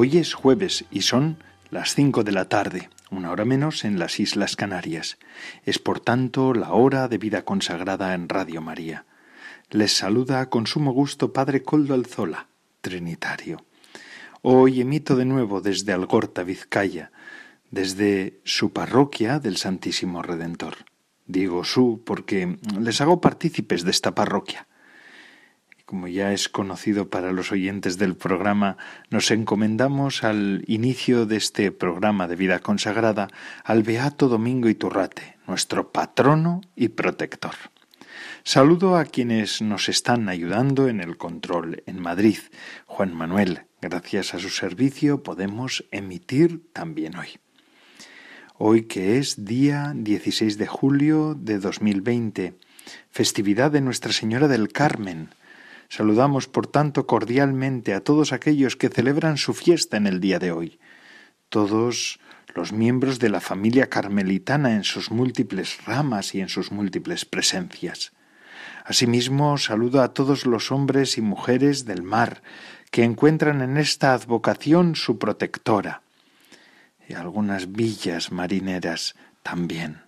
Hoy es jueves y son las cinco de la tarde, una hora menos en las Islas Canarias. Es por tanto la hora de vida consagrada en Radio María. Les saluda con sumo gusto Padre Coldo Alzola, Trinitario. Hoy emito de nuevo desde Algorta, Vizcaya, desde su parroquia del Santísimo Redentor. Digo su porque les hago partícipes de esta parroquia como ya es conocido para los oyentes del programa, nos encomendamos al inicio de este programa de vida consagrada al Beato Domingo Iturrate, nuestro patrono y protector. Saludo a quienes nos están ayudando en el control en Madrid. Juan Manuel, gracias a su servicio podemos emitir también hoy. Hoy que es día 16 de julio de 2020, festividad de Nuestra Señora del Carmen, Saludamos, por tanto, cordialmente a todos aquellos que celebran su fiesta en el día de hoy, todos los miembros de la familia carmelitana en sus múltiples ramas y en sus múltiples presencias. Asimismo, saludo a todos los hombres y mujeres del mar que encuentran en esta advocación su protectora, y algunas villas marineras también.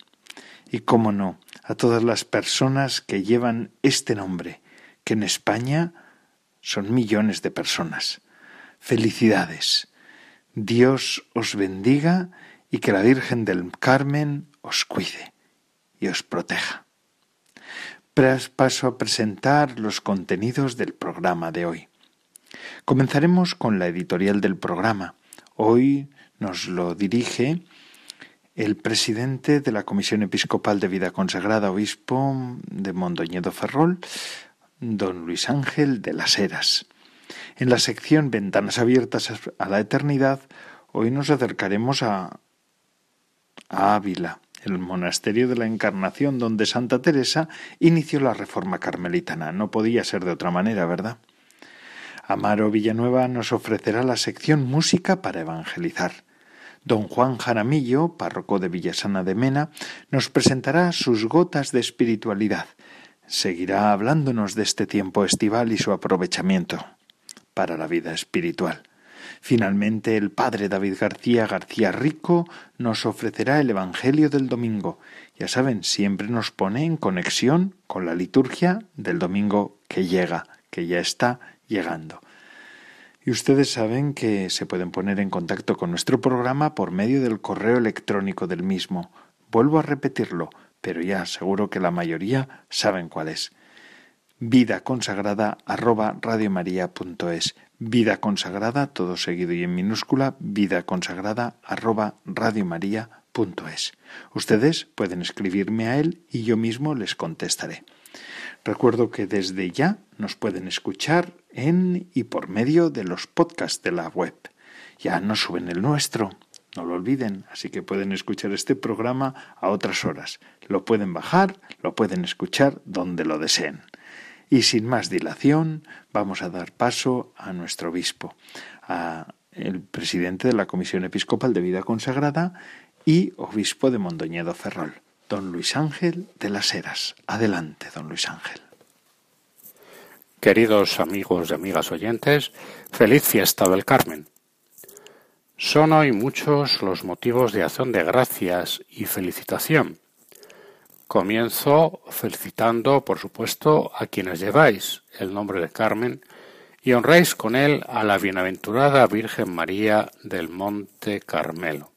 Y cómo no, a todas las personas que llevan este nombre, que en España son millones de personas. Felicidades. Dios os bendiga y que la Virgen del Carmen os cuide y os proteja. Paso a presentar los contenidos del programa de hoy. Comenzaremos con la editorial del programa. Hoy nos lo dirige el presidente de la Comisión Episcopal de Vida Consagrada, obispo de Mondoñedo Ferrol, don Luis Ángel de las Heras. En la sección Ventanas abiertas a la eternidad, hoy nos acercaremos a, Ávila, el monasterio de la Encarnación donde Santa Teresa inició la reforma carmelitana. No podía ser de otra manera, ¿verdad? Amaro Villanueva nos ofrecerá la sección Música para evangelizar. Don Juan Jaramillo, párroco de Villasana de Mena, nos presentará sus gotas de espiritualidad seguirá hablándonos de este tiempo estival y su aprovechamiento para la vida espiritual. Finalmente, el padre David García García Rico nos ofrecerá el Evangelio del domingo. Ya saben, siempre nos pone en conexión con la liturgia del domingo que llega, que ya está llegando. Y ustedes saben que se pueden poner en contacto con nuestro programa por medio del correo electrónico del mismo. Vuelvo a repetirlo, pero ya seguro que la mayoría saben cuál es. Vida consagrada arroba radiomaria.es. Vida consagrada, todo seguido y en minúscula, vida consagrada arroba radiomaria.es. Ustedes pueden escribirme a él y yo mismo les contestaré. Recuerdo que desde ya nos pueden escuchar en y por medio de los podcasts de la web. Ya no suben el nuestro, no lo olviden, así que pueden escuchar este programa a otras horas. Lo pueden bajar, lo pueden escuchar donde lo deseen. Y sin más dilación, vamos a dar paso a nuestro obispo, a el presidente de la Comisión Episcopal de Vida Consagrada y obispo de Mondoñedo Ferrol, don Luis Ángel de las Heras. Adelante, don Luis Ángel. Queridos amigos y amigas oyentes, feliz fiesta del Carmen. Son hoy muchos los motivos de acción de gracias y felicitación. Comienzo felicitando, por supuesto, a quienes lleváis el nombre de Carmen y honráis con él a la bienaventurada Virgen María del Monte Carmelo.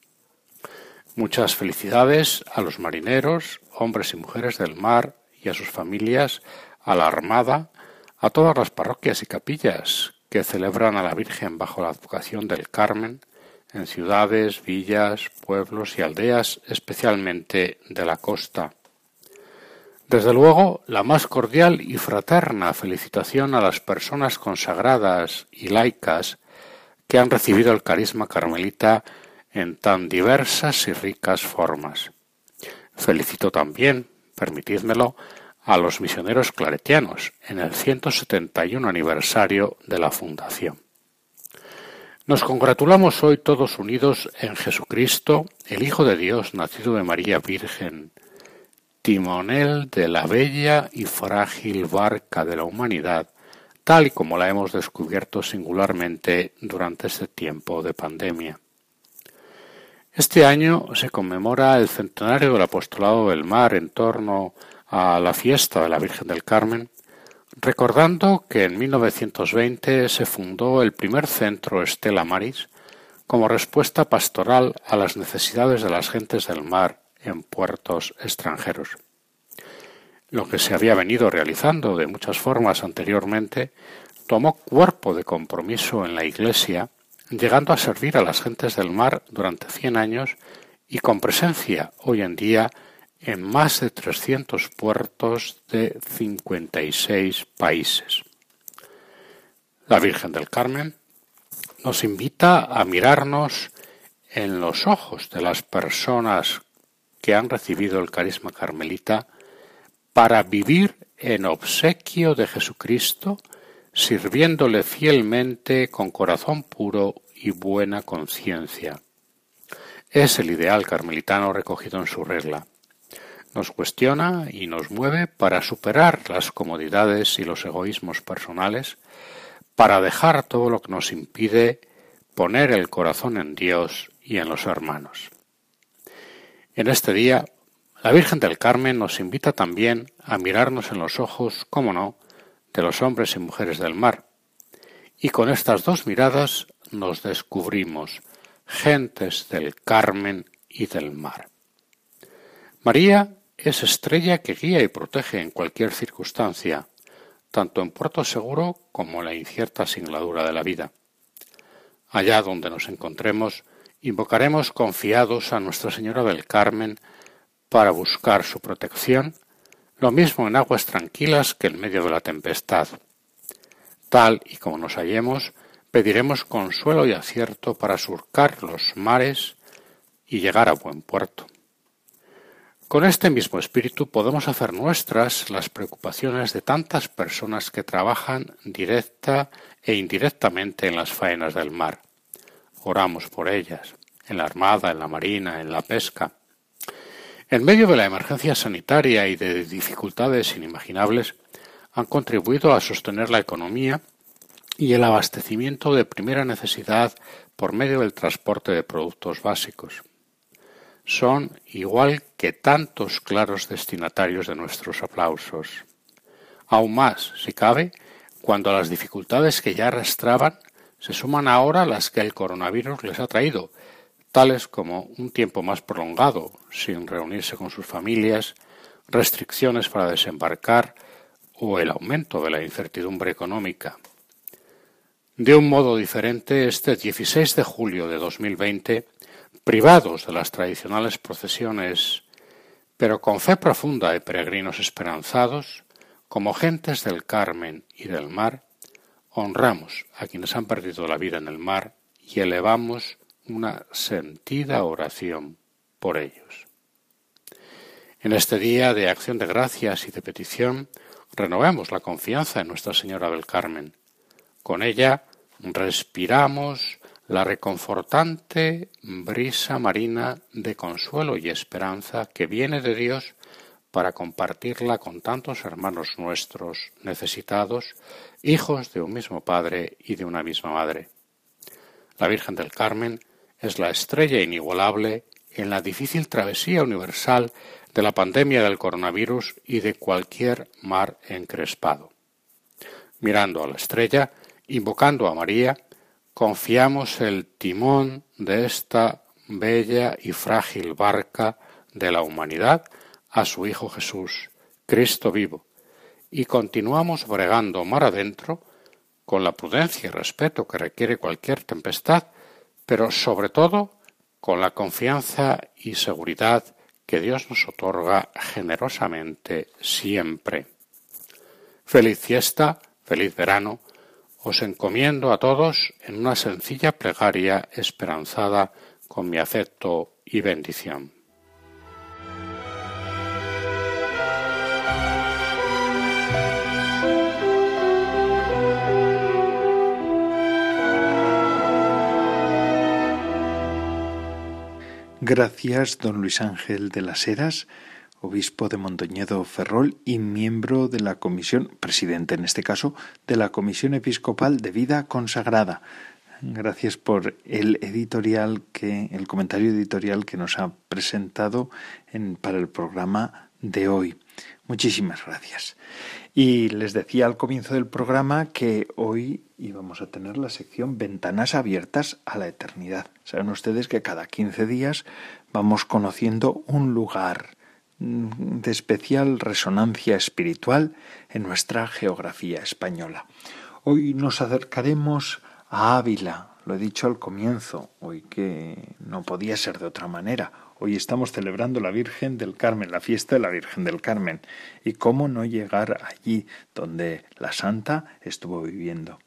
Muchas felicidades a los marineros, hombres y mujeres del mar y a sus familias, a la Armada, a todas las parroquias y capillas que celebran a la Virgen bajo la advocación del Carmen, en ciudades, villas, pueblos y aldeas, especialmente de la costa. Desde luego, la más cordial y fraterna felicitación a las personas consagradas y laicas que han recibido el carisma carmelita en tan diversas y ricas formas. Felicito también, permitidmelo, a los misioneros claretianos en el 171 aniversario de la fundación. Nos congratulamos hoy todos unidos en Jesucristo, el Hijo de Dios, nacido de María Virgen, timonel de la bella y frágil barca de la humanidad, tal y como la hemos descubierto singularmente durante este tiempo de pandemia. Este año se conmemora el centenario del apostolado del mar en torno a la fiesta de la Virgen del Carmen, recordando que en 1920 se fundó el primer centro Estela Maris como respuesta pastoral a las necesidades de las gentes del mar en puertos extranjeros. Lo que se había venido realizando de muchas formas anteriormente tomó cuerpo de compromiso en la Iglesia, llegando a servir a las gentes del mar durante cien años y con presencia hoy en día en más de 300 puertos de 56 países. La Virgen del Carmen nos invita a mirarnos en los ojos de las personas que han recibido el carisma carmelita para vivir en obsequio de Jesucristo, sirviéndole fielmente con corazón puro y buena conciencia. Es el ideal carmelitano recogido en su regla nos cuestiona y nos mueve para superar las comodidades y los egoísmos personales, para dejar todo lo que nos impide poner el corazón en Dios y en los hermanos. En este día, la Virgen del Carmen nos invita también a mirarnos en los ojos, como no, de los hombres y mujeres del mar. Y con estas dos miradas nos descubrimos gentes del Carmen y del mar. María es estrella que guía y protege en cualquier circunstancia, tanto en puerto seguro como en la incierta singladura de la vida. Allá donde nos encontremos, invocaremos confiados a Nuestra Señora del Carmen para buscar su protección, lo mismo en aguas tranquilas que en medio de la tempestad. Tal y como nos hallemos, pediremos consuelo y acierto para surcar los mares y llegar a buen puerto. Con este mismo espíritu podemos hacer nuestras las preocupaciones de tantas personas que trabajan directa e indirectamente en las faenas del mar. Oramos por ellas, en la Armada, en la Marina, en la pesca. En medio de la emergencia sanitaria y de dificultades inimaginables, han contribuido a sostener la economía y el abastecimiento de primera necesidad por medio del transporte de productos básicos son igual que tantos claros destinatarios de nuestros aplausos. Aún más, si cabe, cuando a las dificultades que ya arrastraban se suman ahora las que el coronavirus les ha traído, tales como un tiempo más prolongado, sin reunirse con sus familias, restricciones para desembarcar o el aumento de la incertidumbre económica. De un modo diferente, este 16 de julio de 2020 privados de las tradicionales procesiones, pero con fe profunda de peregrinos esperanzados, como gentes del Carmen y del mar, honramos a quienes han perdido la vida en el mar y elevamos una sentida oración por ellos. En este día de acción de gracias y de petición, renovemos la confianza en Nuestra Señora del Carmen. Con ella respiramos la reconfortante brisa marina de consuelo y esperanza que viene de Dios para compartirla con tantos hermanos nuestros necesitados, hijos de un mismo Padre y de una misma Madre. La Virgen del Carmen es la estrella inigualable en la difícil travesía universal de la pandemia del coronavirus y de cualquier mar encrespado. Mirando a la estrella, invocando a María, confiamos el timón de esta bella y frágil barca de la humanidad a su Hijo Jesús, Cristo vivo, y continuamos bregando mar adentro con la prudencia y respeto que requiere cualquier tempestad, pero sobre todo con la confianza y seguridad que Dios nos otorga generosamente siempre. Feliz fiesta, feliz verano, os encomiendo a todos en una sencilla plegaria esperanzada con mi afecto y bendición. Gracias, don Luis Ángel de las Heras, obispo de Mondoñedo Ferrol y miembro de la comisión, presidente en este caso, de la Comisión Episcopal de Vida Consagrada. Gracias por el editorial que, el comentario editorial que nos ha presentado en, para el programa de hoy. Muchísimas gracias. Y les decía al comienzo del programa que hoy íbamos a tener la sección Ventanas abiertas a la eternidad. Saben ustedes que cada 15 días vamos conociendo un lugar de especial resonancia espiritual en nuestra geografía española. Hoy nos acercaremos a Ávila, lo he dicho al comienzo, hoy que no podía ser de otra manera. Hoy estamos celebrando la Virgen del Carmen, la fiesta de la Virgen del Carmen. ¿Y cómo no llegar allí donde la Santa estuvo viviendo?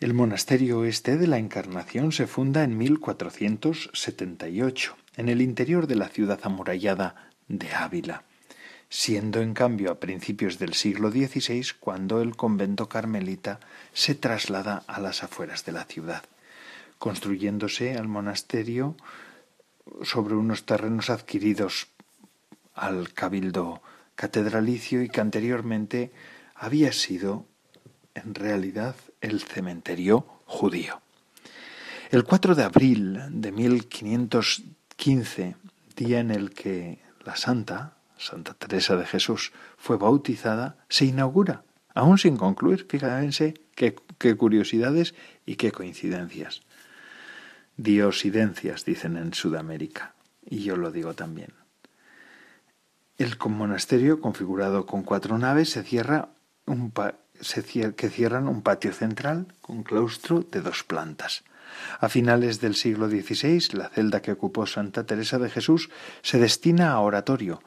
El monasterio este de la Encarnación se funda en 1478, en el interior de la ciudad amurallada de Ávila, siendo en cambio a principios del siglo XVI cuando el convento carmelita se traslada a las afueras de la ciudad, construyéndose al monasterio sobre unos terrenos adquiridos al cabildo catedralicio y que anteriormente había sido en realidad el cementerio judío. El 4 de abril de 1515, día en el que la santa, Santa Teresa de Jesús, fue bautizada, se inaugura, aún sin concluir, fíjense qué, qué curiosidades y qué coincidencias. Diosidencias, dicen en Sudamérica, y yo lo digo también. El monasterio, configurado con cuatro naves, se cierra un que cierran un patio central con claustro de dos plantas. A finales del siglo XVI, la celda que ocupó Santa Teresa de Jesús se destina a oratorio,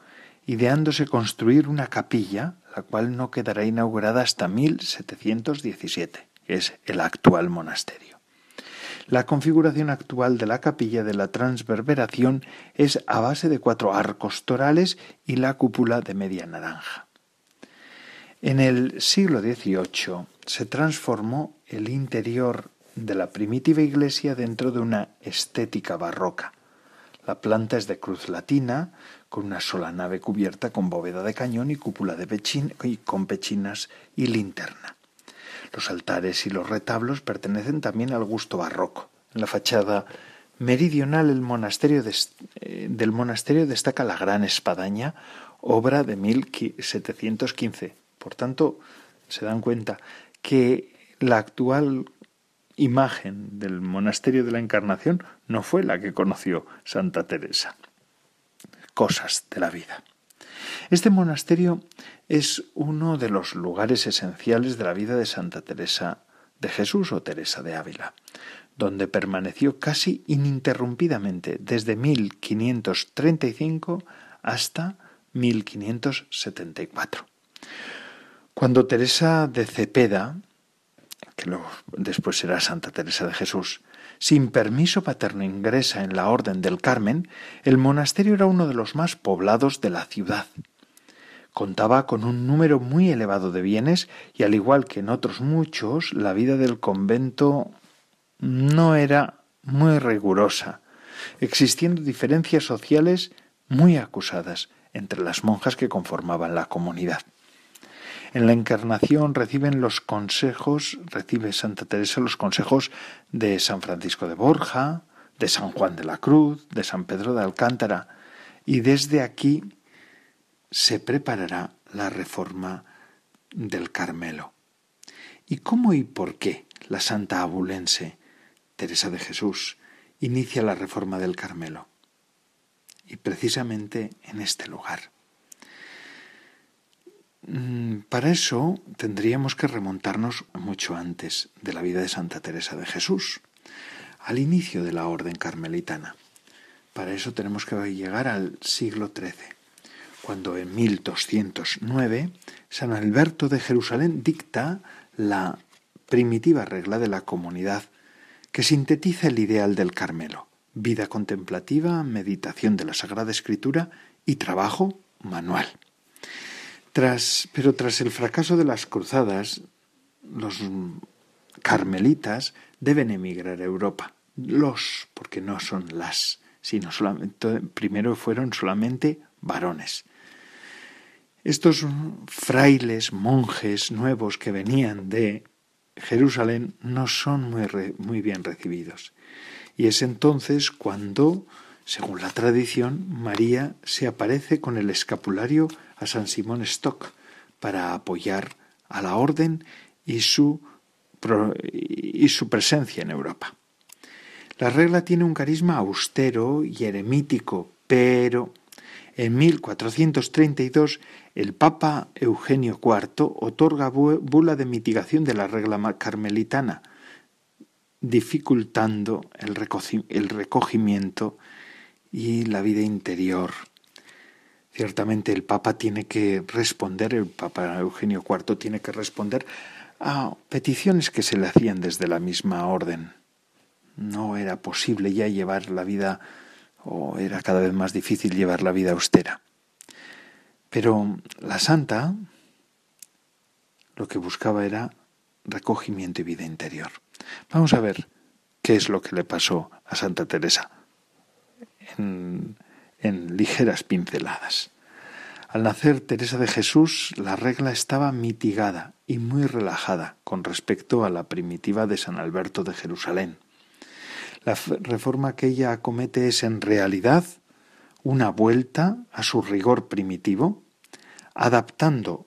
ideándose construir una capilla, la cual no quedará inaugurada hasta 1717, que es el actual monasterio. La configuración actual de la capilla de la transverberación es a base de cuatro arcos torales y la cúpula de media naranja. En el siglo XVIII se transformó el interior de la primitiva iglesia dentro de una estética barroca. La planta es de cruz latina, con una sola nave cubierta con bóveda de cañón y cúpula de y con pechinas y linterna. Los altares y los retablos pertenecen también al gusto barroco. En la fachada meridional eh, del monasterio destaca la gran espadaña, obra de 1715. Por tanto, se dan cuenta que la actual imagen del monasterio de la Encarnación no fue la que conoció Santa Teresa. Cosas de la vida. Este monasterio es uno de los lugares esenciales de la vida de Santa Teresa de Jesús o Teresa de Ávila, donde permaneció casi ininterrumpidamente desde 1535 hasta 1574. Cuando Teresa de Cepeda, que después será Santa Teresa de Jesús, sin permiso paterno ingresa en la Orden del Carmen, el monasterio era uno de los más poblados de la ciudad Contaba con un número muy elevado de bienes y al igual que en otros muchos, la vida del convento no era muy rigurosa, existiendo diferencias sociales muy acusadas entre las monjas que conformaban la comunidad. En la Encarnación reciben los consejos, recibe Santa Teresa los consejos de San Francisco de Borja, de San Juan de la Cruz, de San Pedro de Alcántara, y desde aquí se preparará la reforma del Carmelo. ¿Y cómo y por qué la santa abulense Teresa de Jesús inicia la reforma del Carmelo? Y precisamente en este lugar. Mm, para eso tendríamos que remontarnos mucho antes de la vida de Santa Teresa de Jesús, al inicio de la orden carmelitana. Para eso tenemos que llegar al siglo XIII cuando en 1209 San Alberto de Jerusalén dicta la primitiva regla de la comunidad que sintetiza el ideal del Carmelo, vida contemplativa, meditación de la Sagrada Escritura y trabajo manual. Pero tras el fracaso de las cruzadas, los carmelitas deben emigrar a Europa. Los, porque no son las, sino solamente, primero fueron solamente varones. Estos frailes, monjes nuevos que venían de Jerusalén no son muy bien recibidos. Y es entonces cuando, según la tradición, María se aparece con el escapulario a San Simón Stock para apoyar a la orden y su, y su presencia en Europa. La regla tiene un carisma austero y eremítico, pero en 1432 el Papa Eugenio IV otorga bula de mitigación de la regla carmelitana, dificultando el recogimiento y la vida interior. Ciertamente el Papa tiene que responder, el Papa Eugenio IV tiene que responder a peticiones que se le hacían desde la misma orden. No era posible ya llevar la vida, o era cada vez más difícil llevar la vida austera. Pero la santa lo que buscaba era recogimiento y vida interior. Vamos a ver qué es lo que le pasó a Santa Teresa en ligeras pinceladas. Al nacer Teresa de Jesús, la regla estaba mitigada y muy relajada con respecto a la primitiva de San Alberto de Jerusalén. La reforma que ella acomete es en realidad una vuelta a su rigor primitivo, adaptando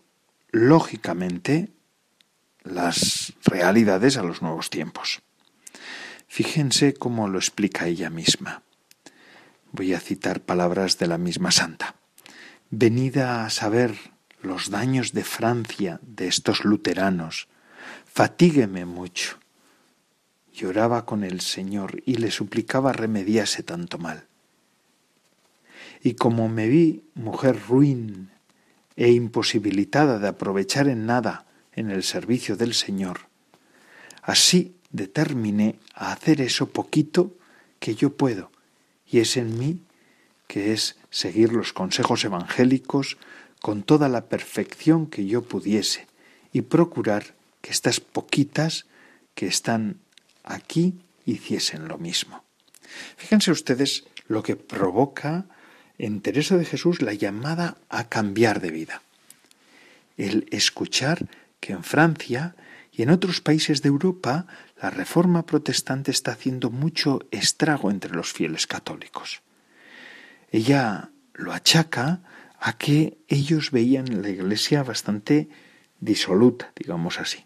lógicamente las realidades a los nuevos tiempos. Fíjense cómo lo explica ella misma. Voy a citar palabras de la misma santa. Venida a saber los daños de Francia de estos luteranos, fatígueme mucho. Lloraba con el Señor y le suplicaba remediase tanto mal. Y como me vi mujer ruin e imposibilitada de aprovechar en nada en el servicio del Señor, así determiné a hacer eso poquito que yo puedo, y es en mí que es seguir los consejos evangélicos con toda la perfección que yo pudiese y procurar que estas poquitas que están aquí hiciesen lo mismo. Fíjense ustedes lo que provoca en Teresa de Jesús la llamada a cambiar de vida. El escuchar que en Francia y en otros países de Europa la reforma protestante está haciendo mucho estrago entre los fieles católicos. Ella lo achaca a que ellos veían la iglesia bastante disoluta, digamos así,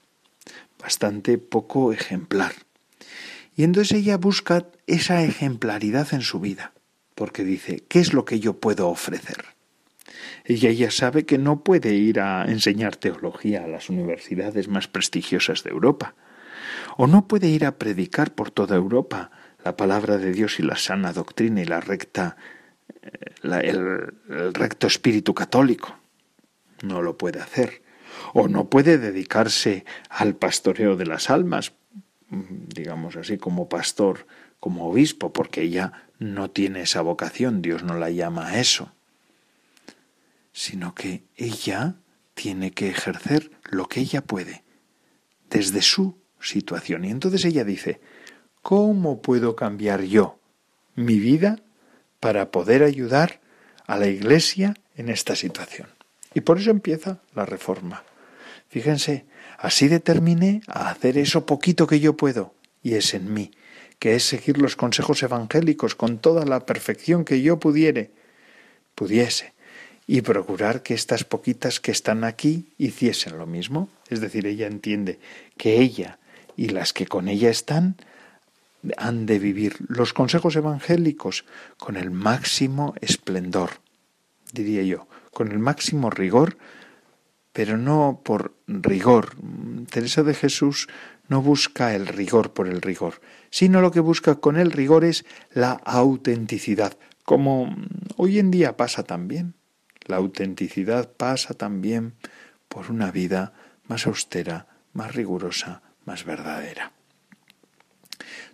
bastante poco ejemplar. Y entonces ella busca esa ejemplaridad en su vida porque dice, ¿qué es lo que yo puedo ofrecer? Ella sabe que no puede ir a enseñar teología a las universidades más prestigiosas de Europa, o no puede ir a predicar por toda Europa la palabra de Dios y la sana doctrina y la recta, eh, el, el recto espíritu católico. No lo puede hacer. O no puede dedicarse al pastoreo de las almas, digamos así, como pastor, como obispo, porque ella no tiene esa vocación, Dios no la llama a eso, sino que ella tiene que ejercer lo que ella puede, desde su situación. Y entonces ella dice, ¿cómo puedo cambiar yo mi vida para poder ayudar a la Iglesia en esta situación? Y por eso empieza la reforma. Fíjense, así determiné a hacer eso poquito que yo puedo, y es en mí que es seguir los consejos evangélicos con toda la perfección que yo pudiere, pudiese, y procurar que estas poquitas que están aquí hiciesen lo mismo. Es decir, ella entiende que ella y las que con ella están han de vivir los consejos evangélicos con el máximo esplendor, diría yo, con el máximo rigor, pero no por rigor. Teresa de Jesús no busca el rigor por el rigor, sino lo que busca con el rigor es la autenticidad, como hoy en día pasa también. La autenticidad pasa también por una vida más austera, más rigurosa, más verdadera.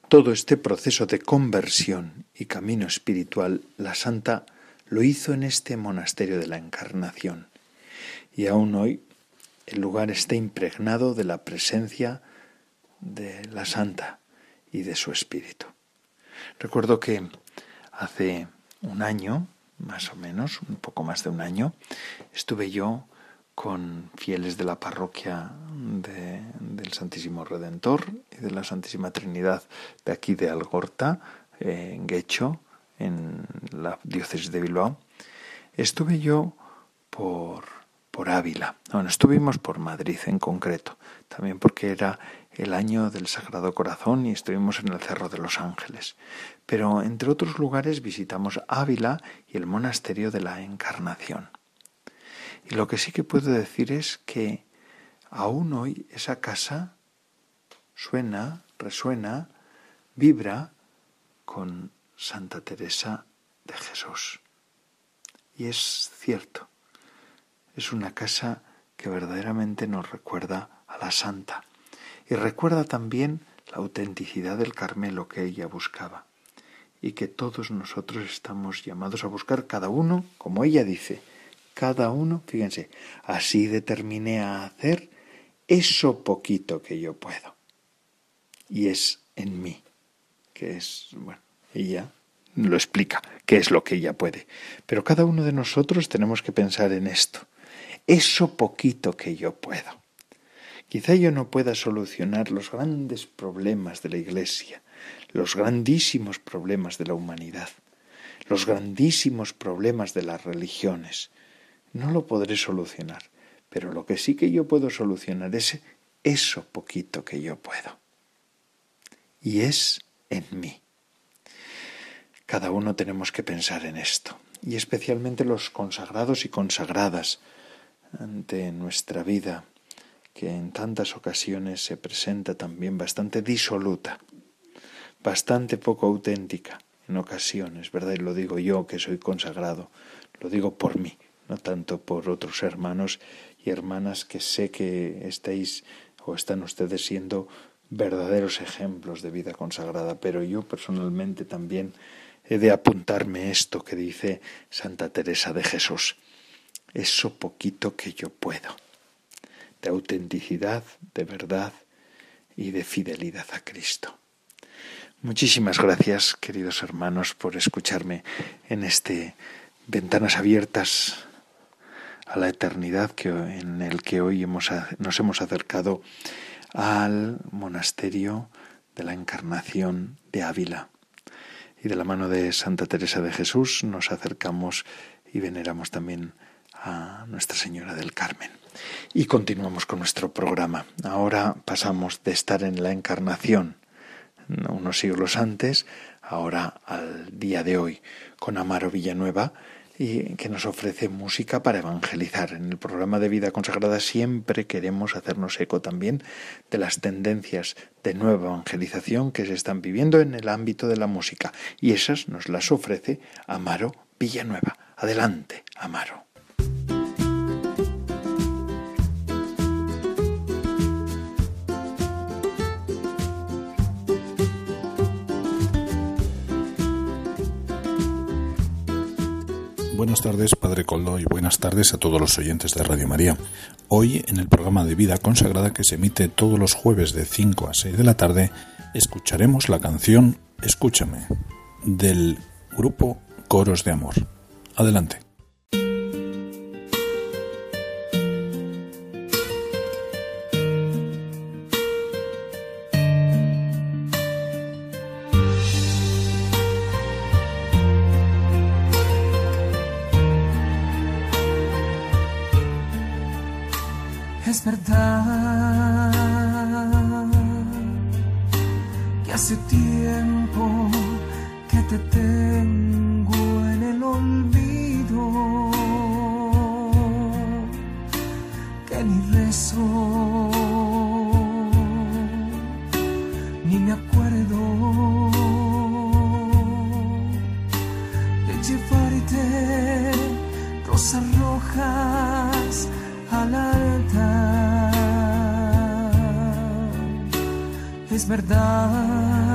Todo este proceso de conversión y camino espiritual, la santa lo hizo en este monasterio de la Encarnación. Y aún hoy el lugar está impregnado de la presencia de la santa y de su espíritu. Recuerdo que hace un año, más o menos, un poco más de un año, estuve yo con fieles de la parroquia del Santísimo Redentor y de la Santísima Trinidad de aquí de Algorta, en Guecho, en la diócesis de Bilbao. Estuve yo por, por Ávila, bueno, estuvimos por Madrid en concreto, también porque era el año del Sagrado Corazón y estuvimos en el Cerro de los Ángeles. Pero entre otros lugares visitamos Ávila y el Monasterio de la Encarnación. Y lo que sí que puedo decir es que aún hoy esa casa suena, resuena, vibra con Santa Teresa de Jesús. Y es cierto, es una casa que verdaderamente nos recuerda a la santa y recuerda también la autenticidad del Carmelo que ella buscaba y que todos nosotros estamos llamados a buscar cada uno, como ella dice, cada uno, fíjense, así determiné a hacer eso poquito que yo puedo. Y es en mí, que es, bueno, ella lo explica, qué es lo que ella puede. Pero cada uno de nosotros tenemos que pensar en esto, eso poquito que yo puedo. Quizá yo no pueda solucionar los grandes problemas de la Iglesia, los grandísimos problemas de la humanidad, los grandísimos problemas de las religiones, no lo podré solucionar, pero lo que sí que yo puedo solucionar es eso poquito que yo puedo. Y es en mí. Cada uno tenemos que pensar en esto, y especialmente los consagrados y consagradas ante nuestra vida, que en tantas ocasiones se presenta también bastante disoluta, bastante poco auténtica en ocasiones, ¿verdad? Y lo digo yo que soy consagrado, lo digo por mí, no tanto por otros hermanos y hermanas que sé que estáis o están ustedes siendo verdaderos ejemplos de vida consagrada, pero yo personalmente también he de apuntarme esto que dice Santa Teresa de Jesús, eso poquito que yo puedo, de autenticidad, de verdad y de fidelidad a Cristo. Muchísimas gracias, queridos hermanos, por escucharme en este Ventanas Abiertas a la eternidad que, en el que hoy hemos, nos hemos acercado al monasterio de la Encarnación de Ávila. Y de la mano de Santa Teresa de Jesús nos acercamos y veneramos también a Nuestra Señora del Carmen. Y continuamos con nuestro programa. Ahora pasamos de estar en la Encarnación unos siglos antes, ahora al día de hoy, con Amaro Villanueva, y que nos ofrece música para evangelizar. En el programa de vida consagrada siempre queremos hacernos eco también de las tendencias de nueva evangelización que se están viviendo en el ámbito de la música y esas nos las ofrece Amaro Villanueva. Adelante, Amaro. Buenas tardes, Padre Coldo, y buenas tardes a todos los oyentes de Radio María. Hoy, en el programa de Vida Consagrada que se emite todos los jueves de 5 a 6 de la tarde, escucharemos la canción Escúchame, del grupo Coros de Amor. Adelante. Es verdad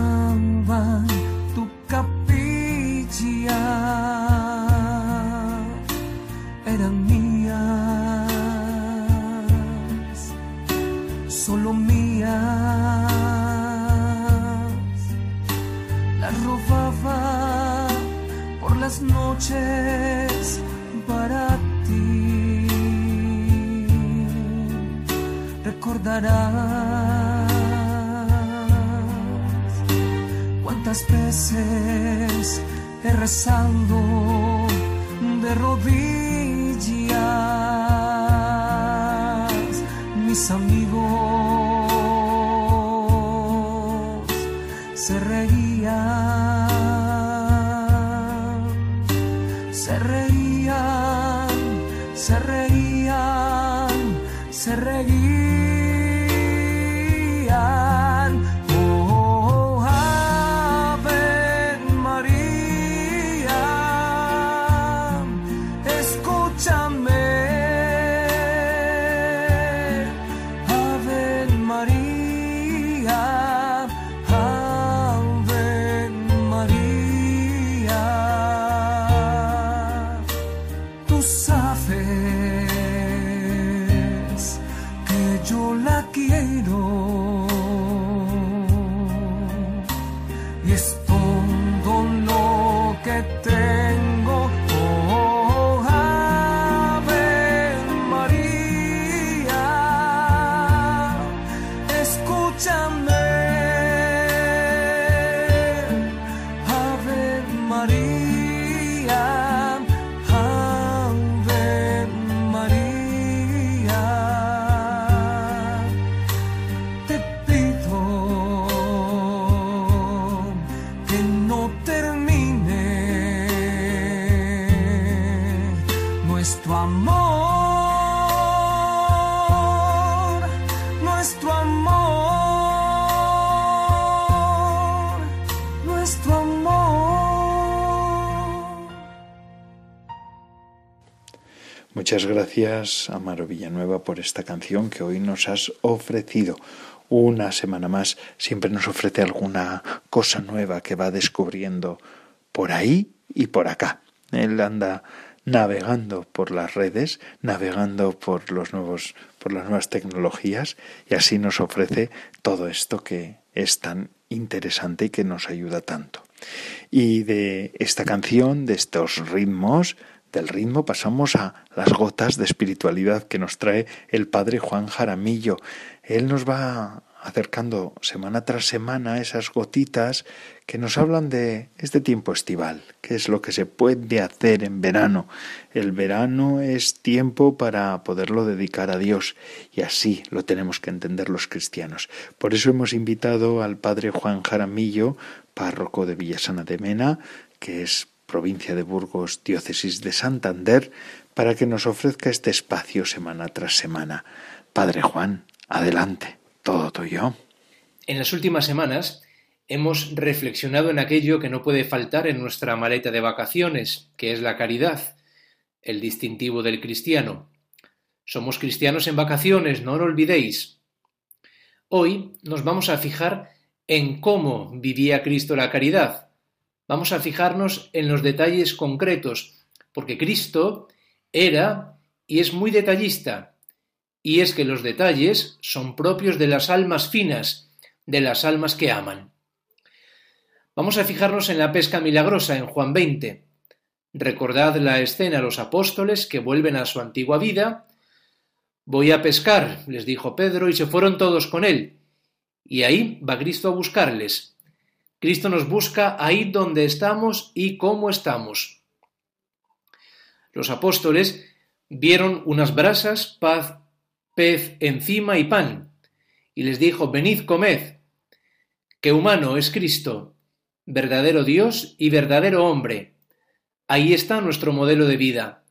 recordarás cuántas veces he rezado de rodillas mis amigos sabes que yo la quiero. Muchas gracias, Amaro Villanueva, por esta canción que hoy nos has ofrecido. Una semana más siempre nos ofrece alguna cosa nueva que va descubriendo por ahí y por acá. Él anda navegando por las redes, navegando por los nuevos por las nuevas tecnologías y así nos ofrece todo esto que es tan interesante y que nos ayuda tanto. Y de esta canción, de estos ritmos, del ritmo pasamos a las gotas de espiritualidad que nos trae el padre Juan Jaramillo. Él nos va acercando semana tras semana esas gotitas que nos hablan de este tiempo estival, que es lo que se puede hacer en verano. El verano es tiempo para poderlo dedicar a Dios y así lo tenemos que entender los cristianos. Por eso hemos invitado al padre Juan Jaramillo, párroco de Villasana de Mena, que es provincia de Burgos, diócesis de Santander, para que nos ofrezca este espacio semana tras semana. Padre Juan, adelante. Todo tuyo. En las últimas semanas hemos reflexionado en aquello que no puede faltar en nuestra maleta de vacaciones, que es la caridad, el distintivo del cristiano. Somos cristianos en vacaciones, no lo olvidéis. Hoy nos vamos a fijar en cómo vivía Cristo la caridad. Vamos a fijarnos en los detalles concretos, porque Cristo era y es muy detallista, y es que los detalles son propios de las almas finas, de las almas que aman. Vamos a fijarnos en la pesca milagrosa en Juan 20. Recordad la escena los apóstoles que vuelven a su antigua vida. Voy a pescar, les dijo Pedro, y se fueron todos con él. Y ahí va Cristo a buscarles. Cristo nos busca ahí donde estamos y cómo estamos. Los apóstoles vieron unas brasas, paz pez encima y pan, y les dijo, venid comed, que humano es Cristo, verdadero Dios y verdadero hombre. Ahí está nuestro modelo de vida,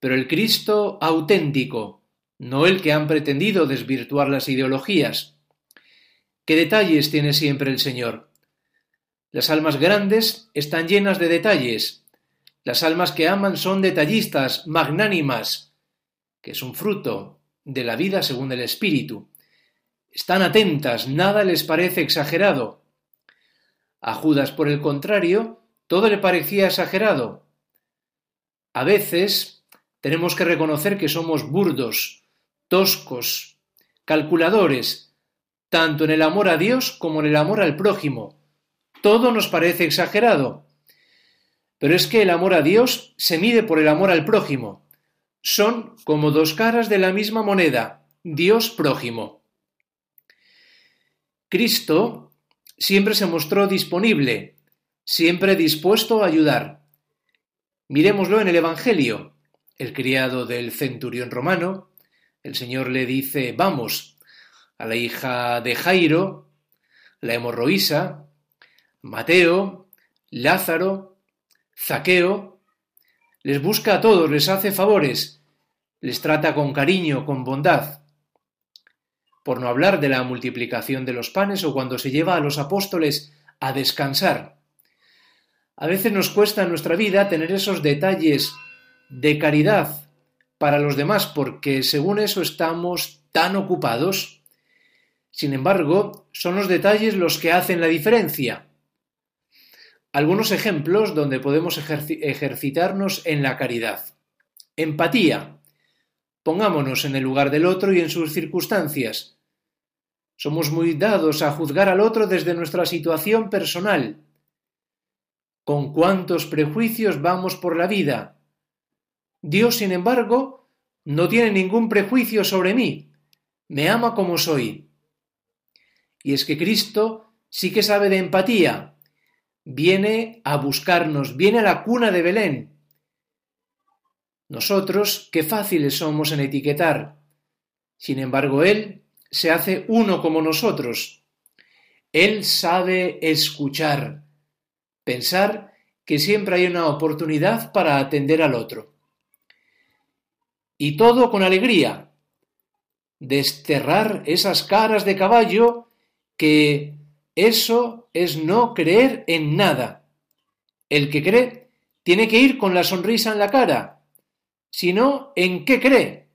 pero el Cristo auténtico, no el que han pretendido desvirtuar las ideologías. ¿Qué detalles tiene siempre el Señor? Las almas grandes están llenas de detalles. Las almas que aman son detallistas, magnánimas, que es un fruto de la vida según el Espíritu. Están atentas, nada les parece exagerado. A Judas, por el contrario, todo le parecía exagerado. A veces tenemos que reconocer que somos burdos, toscos, calculadores, tanto en el amor a Dios como en el amor al prójimo. Todo nos parece exagerado. Pero es que el amor a Dios se mide por el amor al prójimo son como dos caras de la misma moneda, Dios prójimo. Cristo siempre se mostró disponible, siempre dispuesto a ayudar. Miremoslo en el Evangelio. El criado del centurión romano, el Señor le dice, vamos, a la hija de Jairo, la hemorroísa, Mateo, Lázaro, Zaqueo, les busca a todos, les hace favores, les trata con cariño, con bondad. Por no hablar de la multiplicación de los panes o cuando se lleva a los apóstoles a descansar. A veces nos cuesta en nuestra vida tener esos detalles de caridad para los demás porque según eso estamos tan ocupados. Sin embargo, son los detalles los que hacen la diferencia. Algunos ejemplos donde podemos ejercitarnos en la caridad. Empatía. Pongámonos en el lugar del otro y en sus circunstancias. Somos muy dados a juzgar al otro desde nuestra situación personal. ¿Con cuántos prejuicios vamos por la vida? Dios, sin embargo, no tiene ningún prejuicio sobre mí. Me ama como soy. Y es que Cristo sí que sabe de empatía. Viene a buscarnos, viene a la cuna de Belén, nosotros, qué fáciles somos en etiquetar. Sin embargo, Él se hace uno como nosotros. Él sabe escuchar, pensar que siempre hay una oportunidad para atender al otro. Y todo con alegría. Desterrar esas caras de caballo que eso es no creer en nada. El que cree tiene que ir con la sonrisa en la cara, sino en qué cree.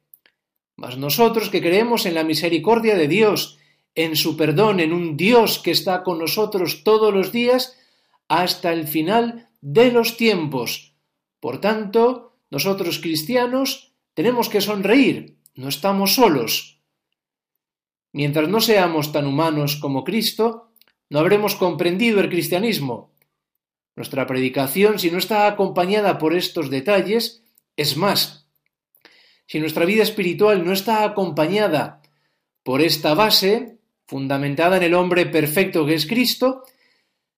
Mas nosotros que creemos en la misericordia de Dios, en su perdón, en un Dios que está con nosotros todos los días hasta el final de los tiempos. Por tanto, nosotros cristianos tenemos que sonreír, no estamos solos. Mientras no seamos tan humanos como Cristo, no habremos comprendido el cristianismo. Nuestra predicación, si no está acompañada por estos detalles, Es más, si nuestra vida espiritual no está acompañada por esta base, fundamentada en el hombre perfecto que es Cristo,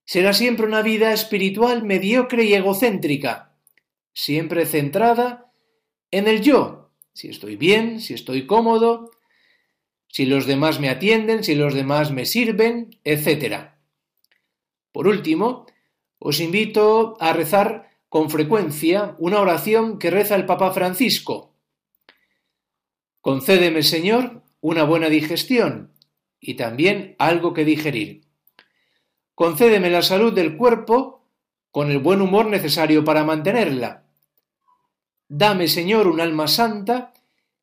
será siempre una vida espiritual mediocre y egocéntrica, siempre centrada en el yo, si estoy bien, si estoy cómodo, si los demás me atienden, si los demás me sirven, etc. Por último, os invito a rezar con frecuencia una oración que reza el Papa Francisco. Concédeme, Señor, una buena digestión y también algo que digerir. Concédeme la salud del cuerpo con el buen humor necesario para mantenerla. Dame, Señor, un alma santa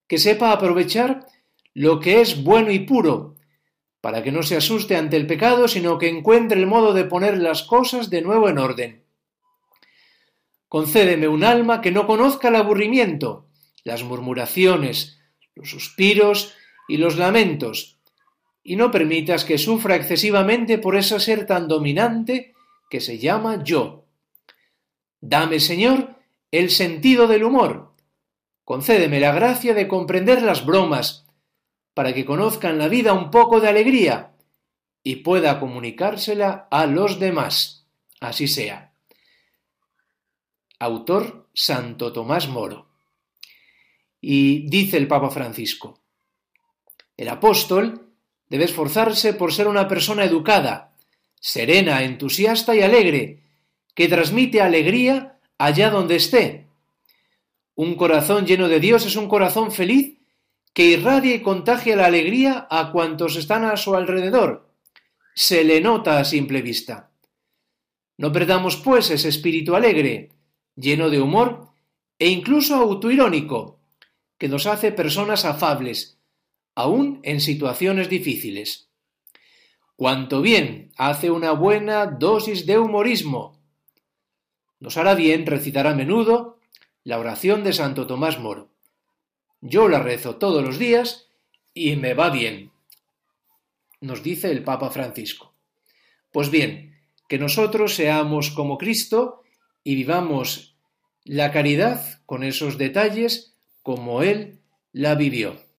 que sepa aprovechar lo que es bueno y puro, para que no se asuste ante el pecado, sino que encuentre el modo de poner las cosas de nuevo en orden. Concédeme un alma que no conozca el aburrimiento, las murmuraciones, los suspiros y los lamentos, y no permitas que sufra excesivamente por ese ser tan dominante que se llama yo. Dame, Señor, el sentido del humor. Concédeme la gracia de comprender las bromas, para que conozcan la vida un poco de alegría y pueda comunicársela a los demás. Así sea. Autor Santo Tomás Moro. Y dice el Papa Francisco, el apóstol debe esforzarse por ser una persona educada, serena, entusiasta y alegre, que transmite alegría allá donde esté. Un corazón lleno de Dios es un corazón feliz que irradia y contagia la alegría a cuantos están a su alrededor. Se le nota a simple vista. No perdamos, pues, ese espíritu alegre, lleno de humor e incluso autoirónico, que nos hace personas afables, aun en situaciones difíciles. Cuanto bien hace una buena dosis de humorismo. Nos hará bien recitar a menudo la oración de Santo Tomás Moro. Yo la rezo todos los días y me va bien, nos dice el Papa Francisco. Pues bien, que nosotros seamos como Cristo y vivamos la caridad con esos detalles como Él la vivió.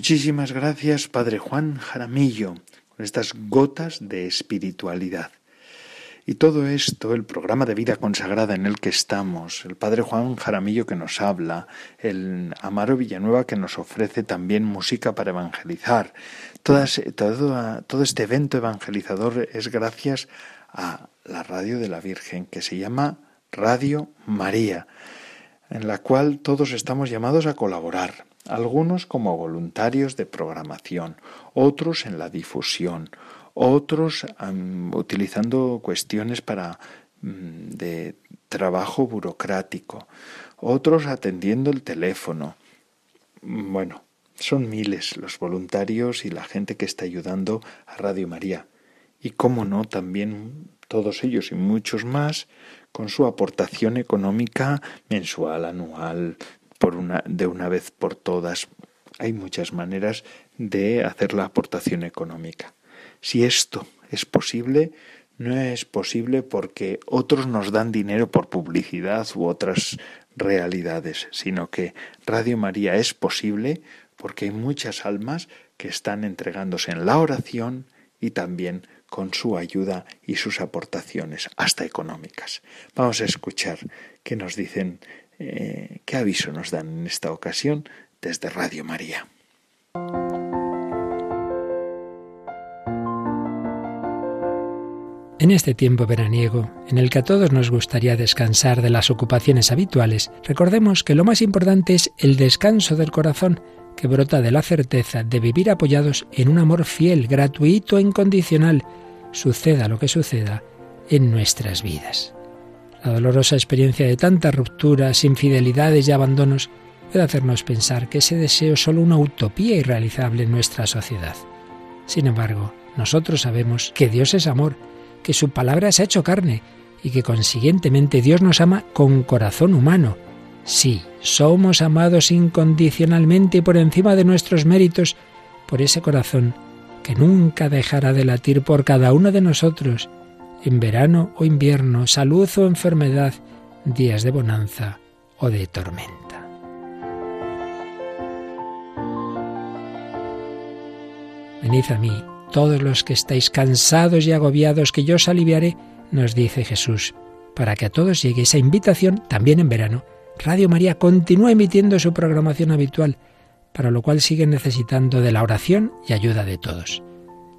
Muchísimas gracias, Padre Juan Jaramillo, con estas gotas de espiritualidad. Y todo esto, el programa de vida consagrada en el que estamos, el Padre Juan Jaramillo que nos habla, el Amaro Villanueva que nos ofrece también música para evangelizar, todo, todo este evento evangelizador es gracias a la radio de la Virgen que se llama Radio María, en la cual todos estamos llamados a colaborar algunos como voluntarios de programación, otros en la difusión, otros utilizando cuestiones para mm, de trabajo burocrático, otros atendiendo el teléfono. Bueno, son miles los voluntarios y la gente que está ayudando a Radio María. Y cómo no, también todos ellos y muchos más con su aportación económica mensual, anual, por una, de una vez por todas. Hay muchas maneras de hacer la aportación económica. Si esto es posible, no es posible porque otros nos dan dinero por publicidad u otras realidades, sino que Radio María es posible porque hay muchas almas que están entregándose en la oración y también con su ayuda y sus aportaciones, hasta económicas. Vamos a escuchar qué nos dicen eh, ¿Qué aviso nos dan en esta ocasión desde Radio María? En este tiempo veraniego, en el que a todos nos gustaría descansar de las ocupaciones habituales, recordemos que lo más importante es el descanso del corazón, que brota de la certeza de vivir apoyados en un amor fiel, gratuito e incondicional, suceda lo que suceda en nuestras vidas. La dolorosa experiencia de tantas rupturas, infidelidades y abandonos puede hacernos pensar que ese deseo es solo una utopía irrealizable en nuestra sociedad. Sin embargo, nosotros sabemos que Dios es amor, que su palabra se ha hecho carne y que consiguientemente Dios nos ama con corazón humano. Sí, somos amados incondicionalmente y por encima de nuestros méritos por ese corazón que nunca dejará de latir por cada uno de nosotros, en verano o invierno, salud o enfermedad, días de bonanza o de tormenta. Venid a mí, todos los que estáis cansados y agobiados, que yo os aliviaré, nos dice Jesús, para que a todos llegue esa invitación también en verano. Radio María continúa emitiendo su programación habitual, para lo cual sigue necesitando de la oración y ayuda de todos.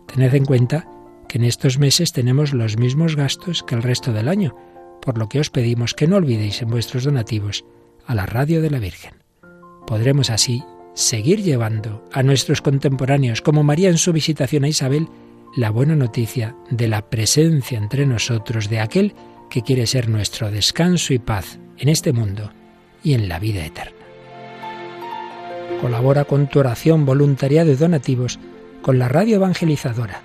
Tened en cuenta que en estos meses tenemos los mismos gastos que el resto del año, por lo que os pedimos que no olvidéis en vuestros donativos a la Radio de la Virgen. Podremos así seguir llevando a nuestros contemporáneos, como María en su visitación a Isabel, la buena noticia de la presencia entre nosotros de aquel que quiere ser nuestro descanso y paz en este mundo y en la vida eterna. Colabora con tu oración, voluntariado y donativos con la radio evangelizadora.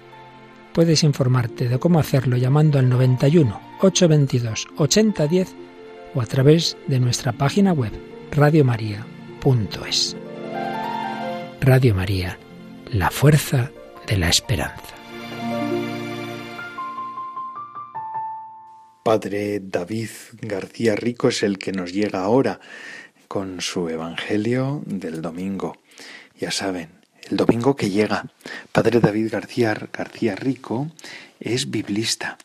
Puedes informarte de cómo hacerlo llamando al 91 822 8010 o a través de nuestra página web radiomaria.es. Radio María, la fuerza de la esperanza. Padre David García Rico es el que nos llega ahora con su Evangelio del domingo. Ya saben, el domingo que llega. Padre David García, García Rico es biblista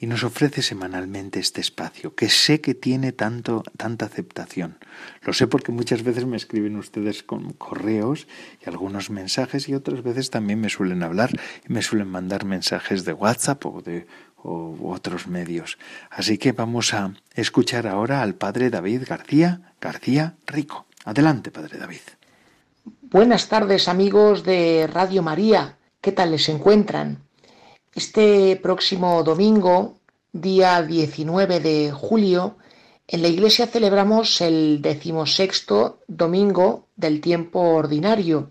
y nos ofrece semanalmente este espacio, que sé que tiene tanto, tanta aceptación. Lo sé porque muchas veces me escriben ustedes con correos y algunos mensajes y otras veces también me suelen hablar y me suelen mandar mensajes de WhatsApp o de otros medios. Así que vamos a escuchar ahora al Padre David García García Rico. Adelante, Padre David. Buenas tardes amigos de Radio María, ¿qué tal les encuentran? Este próximo domingo, día 19 de julio, en la iglesia celebramos el decimosexto domingo del tiempo ordinario.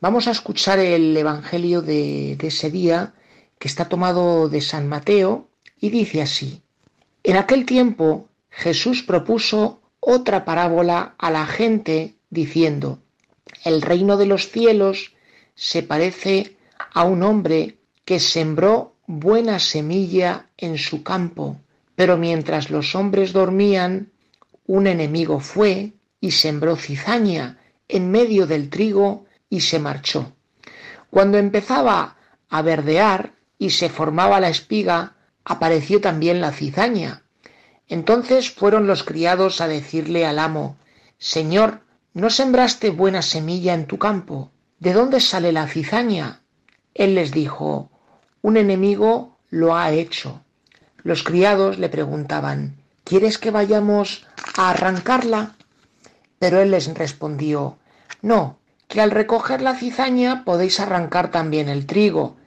Vamos a escuchar el Evangelio de, de ese día, que está tomado de San Mateo, y dice así. En aquel tiempo Jesús propuso otra parábola a la gente, diciendo, el reino de los cielos se parece a un hombre que sembró buena semilla en su campo, pero mientras los hombres dormían, un enemigo fue y sembró cizaña en medio del trigo y se marchó. Cuando empezaba a verdear y se formaba la espiga, apareció también la cizaña. Entonces fueron los criados a decirle al amo, Señor, ¿no sembraste buena semilla en tu campo? ¿De dónde sale la cizaña? Él les dijo, un enemigo lo ha hecho. Los criados le preguntaban, ¿quieres que vayamos a arrancarla? Pero él les respondió, no, que al recoger la cizaña podéis arrancar también el trigo.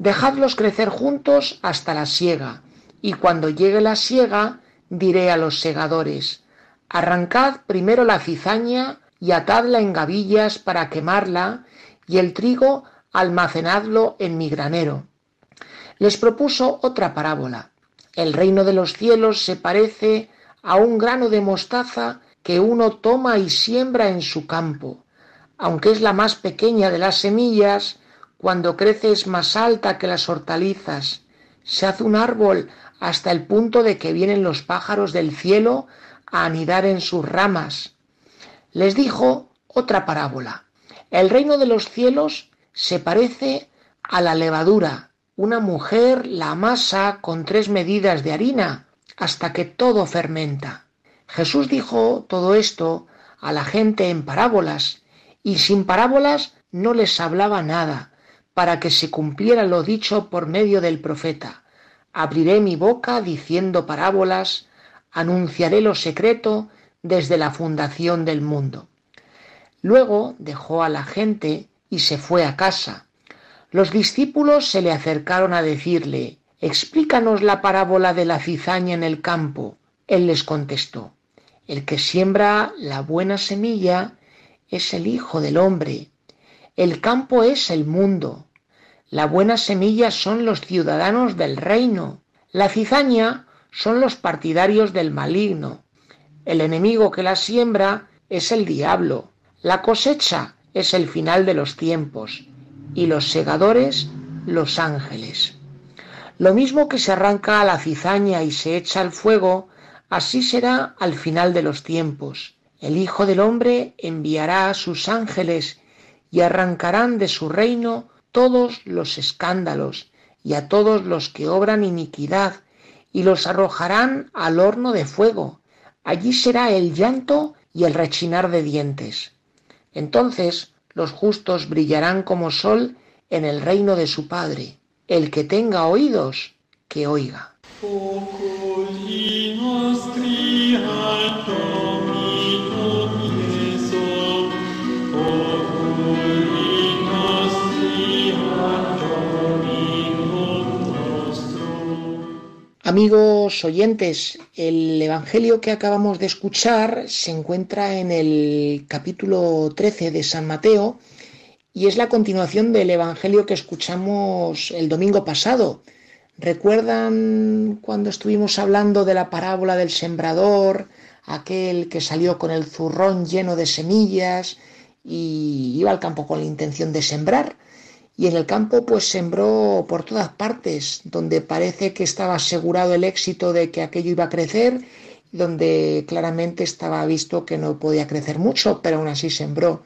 Dejadlos crecer juntos hasta la siega, y cuando llegue la siega diré a los segadores, arrancad primero la cizaña y atadla en gavillas para quemarla, y el trigo almacenadlo en mi granero. Les propuso otra parábola. El reino de los cielos se parece a un grano de mostaza que uno toma y siembra en su campo. Aunque es la más pequeña de las semillas, cuando crece es más alta que las hortalizas. Se hace un árbol hasta el punto de que vienen los pájaros del cielo a anidar en sus ramas les dijo otra parábola. El reino de los cielos se parece a la levadura. Una mujer la amasa con tres medidas de harina hasta que todo fermenta. Jesús dijo todo esto a la gente en parábolas y sin parábolas no les hablaba nada para que se cumpliera lo dicho por medio del profeta. Abriré mi boca diciendo parábolas, anunciaré lo secreto desde la fundación del mundo. Luego dejó a la gente y se fue a casa. Los discípulos se le acercaron a decirle, Explícanos la parábola de la cizaña en el campo. Él les contestó, El que siembra la buena semilla es el Hijo del Hombre. El campo es el mundo. La buena semilla son los ciudadanos del reino. La cizaña son los partidarios del maligno. El enemigo que la siembra es el diablo. La cosecha es el final de los tiempos y los segadores los ángeles. Lo mismo que se arranca la cizaña y se echa al fuego, así será al final de los tiempos. El Hijo del Hombre enviará a sus ángeles y arrancarán de su reino todos los escándalos y a todos los que obran iniquidad y los arrojarán al horno de fuego. Allí será el llanto y el rechinar de dientes. Entonces los justos brillarán como sol en el reino de su Padre. El que tenga oídos, que oiga. Amigos oyentes, el Evangelio que acabamos de escuchar se encuentra en el capítulo 13 de San Mateo y es la continuación del Evangelio que escuchamos el domingo pasado. ¿Recuerdan cuando estuvimos hablando de la parábola del sembrador, aquel que salió con el zurrón lleno de semillas y iba al campo con la intención de sembrar? Y en el campo pues sembró por todas partes, donde parece que estaba asegurado el éxito de que aquello iba a crecer, donde claramente estaba visto que no podía crecer mucho, pero aún así sembró.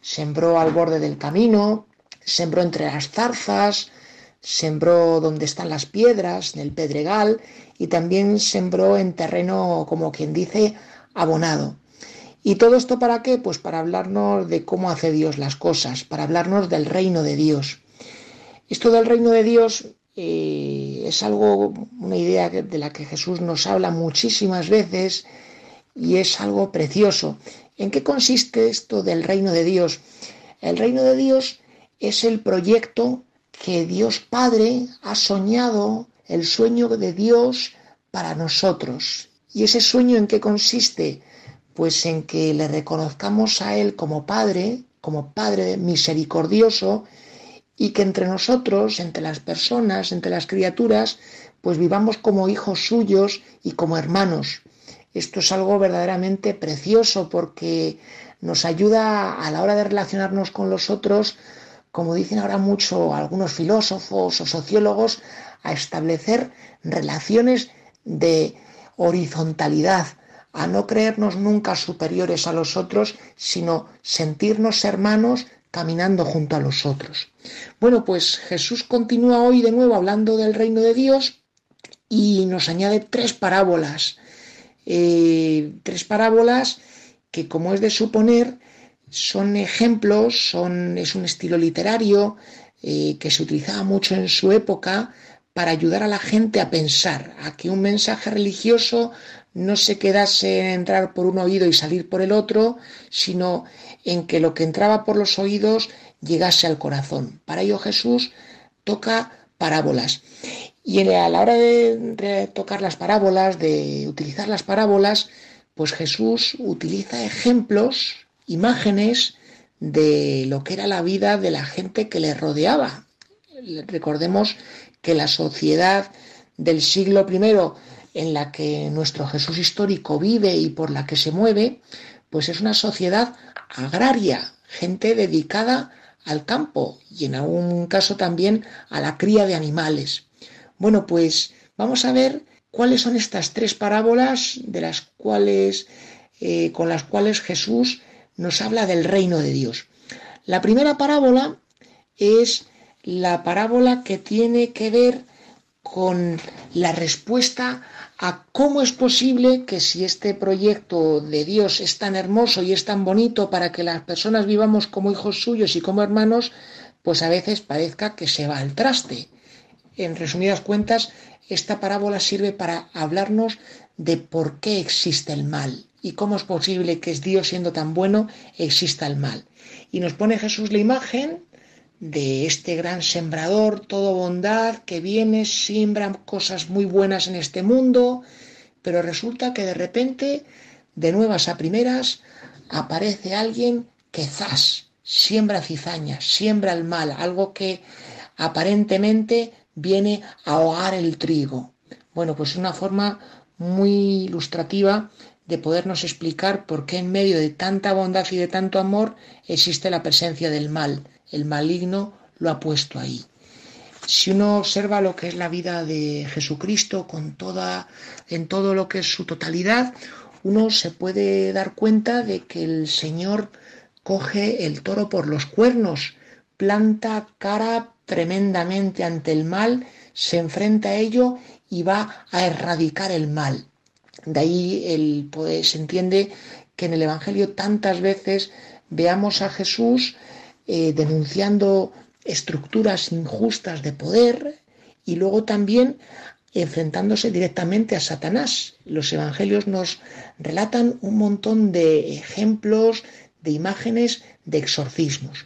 Sembró al borde del camino, sembró entre las zarzas, sembró donde están las piedras, en el pedregal, y también sembró en terreno, como quien dice, abonado. ¿Y todo esto para qué? Pues para hablarnos de cómo hace Dios las cosas, para hablarnos del reino de Dios. Esto del reino de Dios eh, es algo, una idea de la que Jesús nos habla muchísimas veces y es algo precioso. ¿En qué consiste esto del reino de Dios? El reino de Dios es el proyecto que Dios Padre ha soñado, el sueño de Dios para nosotros. ¿Y ese sueño en qué consiste? Pues en que le reconozcamos a Él como Padre, como Padre misericordioso, y que entre nosotros, entre las personas, entre las criaturas, pues vivamos como hijos suyos y como hermanos. Esto es algo verdaderamente precioso porque nos ayuda a la hora de relacionarnos con los otros, como dicen ahora mucho algunos filósofos o sociólogos, a establecer relaciones de horizontalidad, a no creernos nunca superiores a los otros, sino sentirnos hermanos caminando junto a los otros. Bueno, pues Jesús continúa hoy de nuevo hablando del reino de Dios y nos añade tres parábolas. Eh, tres parábolas que, como es de suponer, son ejemplos, son, es un estilo literario eh, que se utilizaba mucho en su época para ayudar a la gente a pensar, a que un mensaje religioso no se quedase en entrar por un oído y salir por el otro, sino en que lo que entraba por los oídos llegase al corazón. Para ello Jesús toca parábolas. Y a la hora de, tocar las parábolas, de utilizar las parábolas, pues Jesús utiliza ejemplos, imágenes de lo que era la vida de la gente que le rodeaba. Recordemos que la sociedad del siglo I en la que nuestro Jesús histórico vive y por la que se mueve, pues es una sociedad agraria, gente dedicada al campo y en algún caso también a la cría de animales. Bueno, pues vamos a ver cuáles son estas tres parábolas de las cuales eh, con las cuales Jesús nos habla del reino de Dios. La primera parábola es la parábola que tiene que ver con la respuesta a cómo es posible que si este proyecto de Dios es tan hermoso y es tan bonito para que las personas vivamos como hijos suyos y como hermanos, pues a veces parezca que se va al traste. En resumidas cuentas, esta parábola sirve para hablarnos de por qué existe el mal y cómo es posible que Dios siendo tan bueno exista el mal. Y nos pone Jesús la imagen de este gran sembrador, todo bondad, que viene, siembra cosas muy buenas en este mundo, pero resulta que de repente, de nuevas a primeras, aparece alguien que zas, siembra cizaña, siembra el mal, algo que aparentemente viene a ahogar el trigo. Bueno, pues una forma muy ilustrativa de podernos explicar por qué en medio de tanta bondad y de tanto amor existe la presencia del mal. El maligno lo ha puesto ahí. Si uno observa lo que es la vida de Jesucristo con toda en todo lo que es su totalidad, uno se puede dar cuenta de que el Señor coge el toro por los cuernos, planta cara tremendamente ante el mal, se enfrenta a ello y va a erradicar el mal. De ahí pues, se entiende que en el Evangelio tantas veces veamos a Jesús eh, denunciando estructuras injustas de poder y luego también enfrentándose directamente a Satanás. Los evangelios nos relatan un montón de ejemplos, de imágenes, de exorcismos.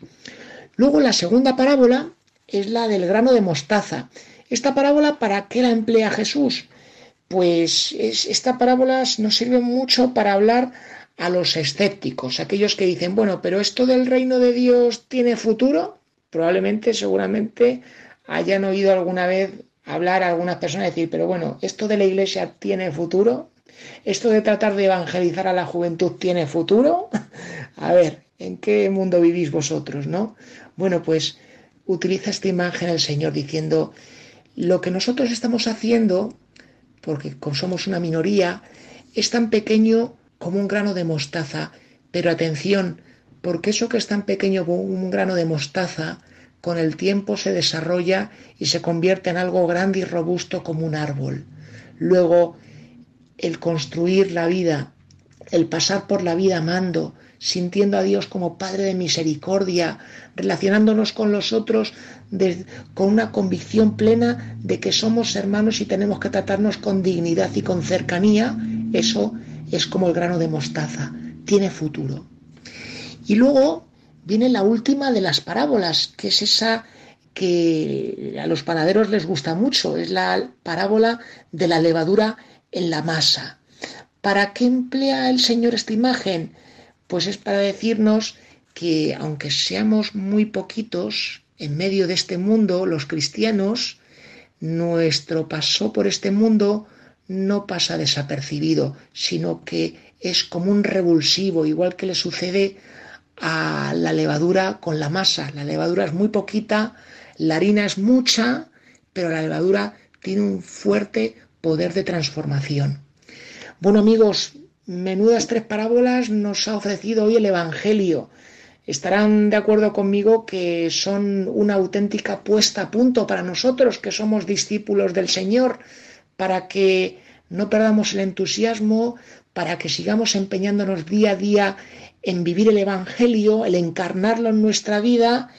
Luego la segunda parábola es la del grano de mostaza. Esta parábola, ¿para qué la emplea Jesús? Pues esta parábola nos sirve mucho para hablar a los escépticos, aquellos que dicen, bueno, pero esto del reino de Dios tiene futuro. Probablemente, seguramente, hayan oído alguna vez hablar a algunas personas y decir, pero bueno, esto de la iglesia tiene futuro. Esto de tratar de evangelizar a la juventud tiene futuro. a ver, ¿en qué mundo vivís vosotros, no? Bueno, pues utiliza esta imagen el Señor diciendo, lo que nosotros estamos haciendo porque somos una minoría, es tan pequeño como un grano de mostaza. Pero atención, porque eso que es tan pequeño como un grano de mostaza, con el tiempo se desarrolla y se convierte en algo grande y robusto como un árbol. Luego, el construir la vida, el pasar por la vida amando, sintiendo a Dios como Padre de misericordia, relacionándonos con los otros con una convicción plena de que somos hermanos y tenemos que tratarnos con dignidad y con cercanía, eso es como el grano de mostaza, tiene futuro. Y luego viene la última de las parábolas, que es esa que a los panaderos les gusta mucho, es la parábola de la levadura en la masa. ¿Para qué emplea el Señor esta imagen? Pues es para decirnos que aunque seamos muy poquitos en medio de este mundo, los cristianos, nuestro paso por este mundo no pasa desapercibido, sino que es como un revulsivo, igual que le sucede a la levadura con la masa. La levadura es muy poquita, la harina es mucha, pero la levadura tiene un fuerte poder de transformación. Bueno amigos, menudas tres parábolas nos ha ofrecido hoy el Evangelio. Estarán de acuerdo conmigo que son una auténtica puesta a punto para nosotros que somos discípulos del Señor, para que no perdamos el entusiasmo, para que sigamos empeñándonos día a día en vivir el Evangelio, el encarnarlo en nuestra vida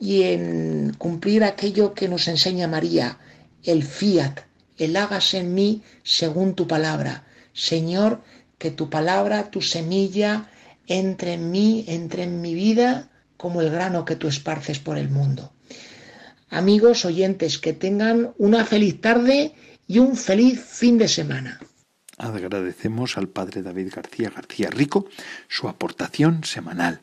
y en cumplir aquello que nos enseña María, el fiat, el hágase en mí según tu palabra. Señor, que tu palabra, tu semilla, entre en mí, entre en mi vida, como el grano que tú esparces por el mundo. Amigos oyentes, que tengan una feliz tarde y un feliz fin de semana. Agradecemos al padre David García García Rico su aportación semanal.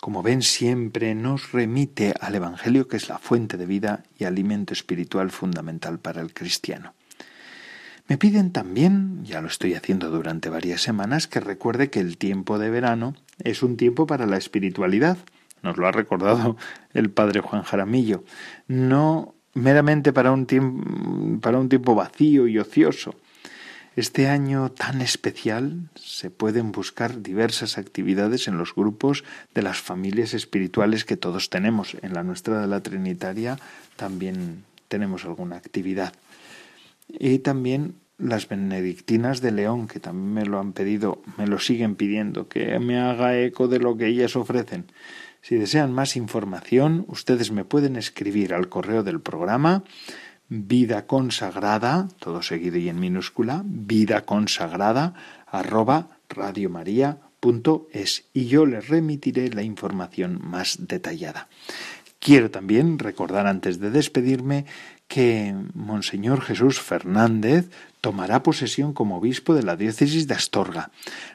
Como ven, siempre nos remite al Evangelio, que es la fuente de vida y alimento espiritual fundamental para el cristiano. Me piden también, ya lo estoy haciendo durante varias semanas, que recuerde que el tiempo de verano es un tiempo para la espiritualidad. Nos lo ha recordado el padre Juan Jaramillo. No meramente para un tiempo, para un tiempo vacío y ocioso. Este año tan especial se pueden buscar diversas actividades en los grupos de las familias espirituales que todos tenemos. En la nuestra de la Trinitaria también tenemos alguna actividad. Y también las benedictinas de León, que también me lo han pedido, me lo siguen pidiendo, que me haga eco de lo que ellas ofrecen. Si desean más información, ustedes me pueden escribir al correo del programa vida consagrada, todo seguido y en minúscula, vida consagrada arroba radiomaria.es y yo les remitiré la información más detallada. Quiero también recordar antes de despedirme que Monseñor Jesús Fernández tomará posesión como obispo de la diócesis de Astorga.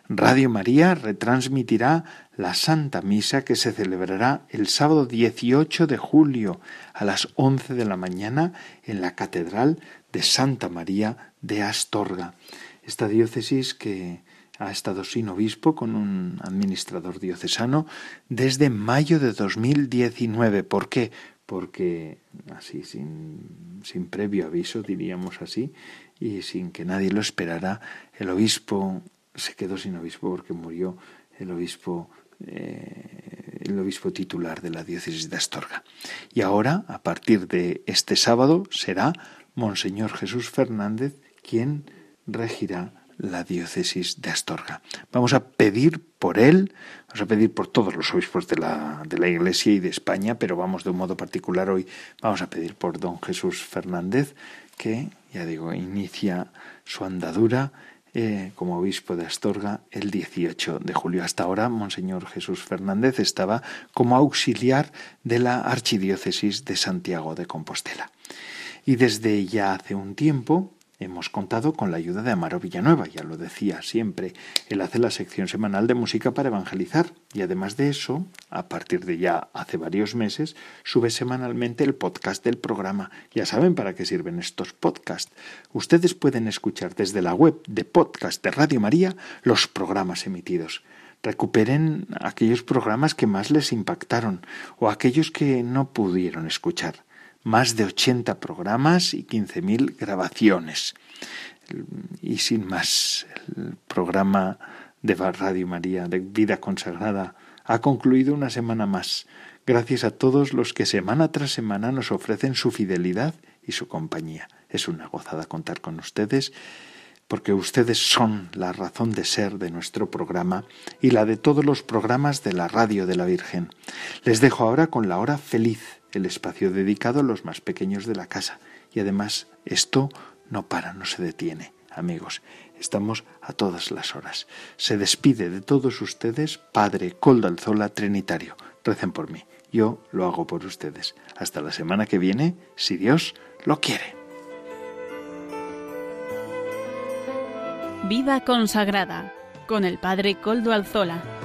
Radio María retransmitirá la Santa Misa que se celebrará el sábado 18 de julio a las 11 de la mañana en la Catedral de Santa María de Astorga. Esta diócesis que ha estado sin obispo con un administrador diocesano desde mayo de 2019. ¿Por qué? Porque así, sin, previo aviso, diríamos así, y sin que nadie lo esperara, el obispo se quedó sin obispo porque murió el obispo eh, el obispo titular de la diócesis de Astorga. Y ahora, a partir de este sábado, será Monseñor Jesús Fernández quien regirá la diócesis de Astorga. Vamos a pedir por él, vamos a pedir por todos los obispos de la, de la Iglesia y de España, pero vamos de un modo particular hoy, vamos a pedir por don Jesús Fernández, que, ya digo, inicia su andadura eh, como obispo de Astorga el 18 de julio. Hasta ahora, Monseñor Jesús Fernández estaba como auxiliar de la Archidiócesis de Santiago de Compostela. Y desde ya hace un tiempo, Hemos contado con la ayuda de Amaro Villanueva, ya lo decía siempre. Él hace la sección semanal de música para evangelizar y además de eso, a partir de ya hace varios meses, sube semanalmente el podcast del programa. Ya saben para qué sirven estos podcasts. Ustedes pueden escuchar desde la web de podcast de Radio María los programas emitidos. Recuperen aquellos programas que más les impactaron o aquellos que no pudieron escuchar más de 80 programas y 15.000 grabaciones. Y sin más, el programa de Radio María de Vida Consagrada ha concluido una semana más. Gracias a todos los que semana tras semana nos ofrecen su fidelidad y su compañía. Es una gozada contar con ustedes porque ustedes son la razón de ser de nuestro programa y la de todos los programas de la radio de la Virgen. Les dejo ahora con la hora feliz el espacio dedicado a los más pequeños de la casa. Y además esto no para, no se detiene. Amigos, estamos a todas las horas. Se despide de todos ustedes Padre Coldalzola Trinitario. Recen por mí. Yo lo hago por ustedes. Hasta la semana que viene, si Dios lo quiere. Vida consagrada con el Padre Coldo Alzola.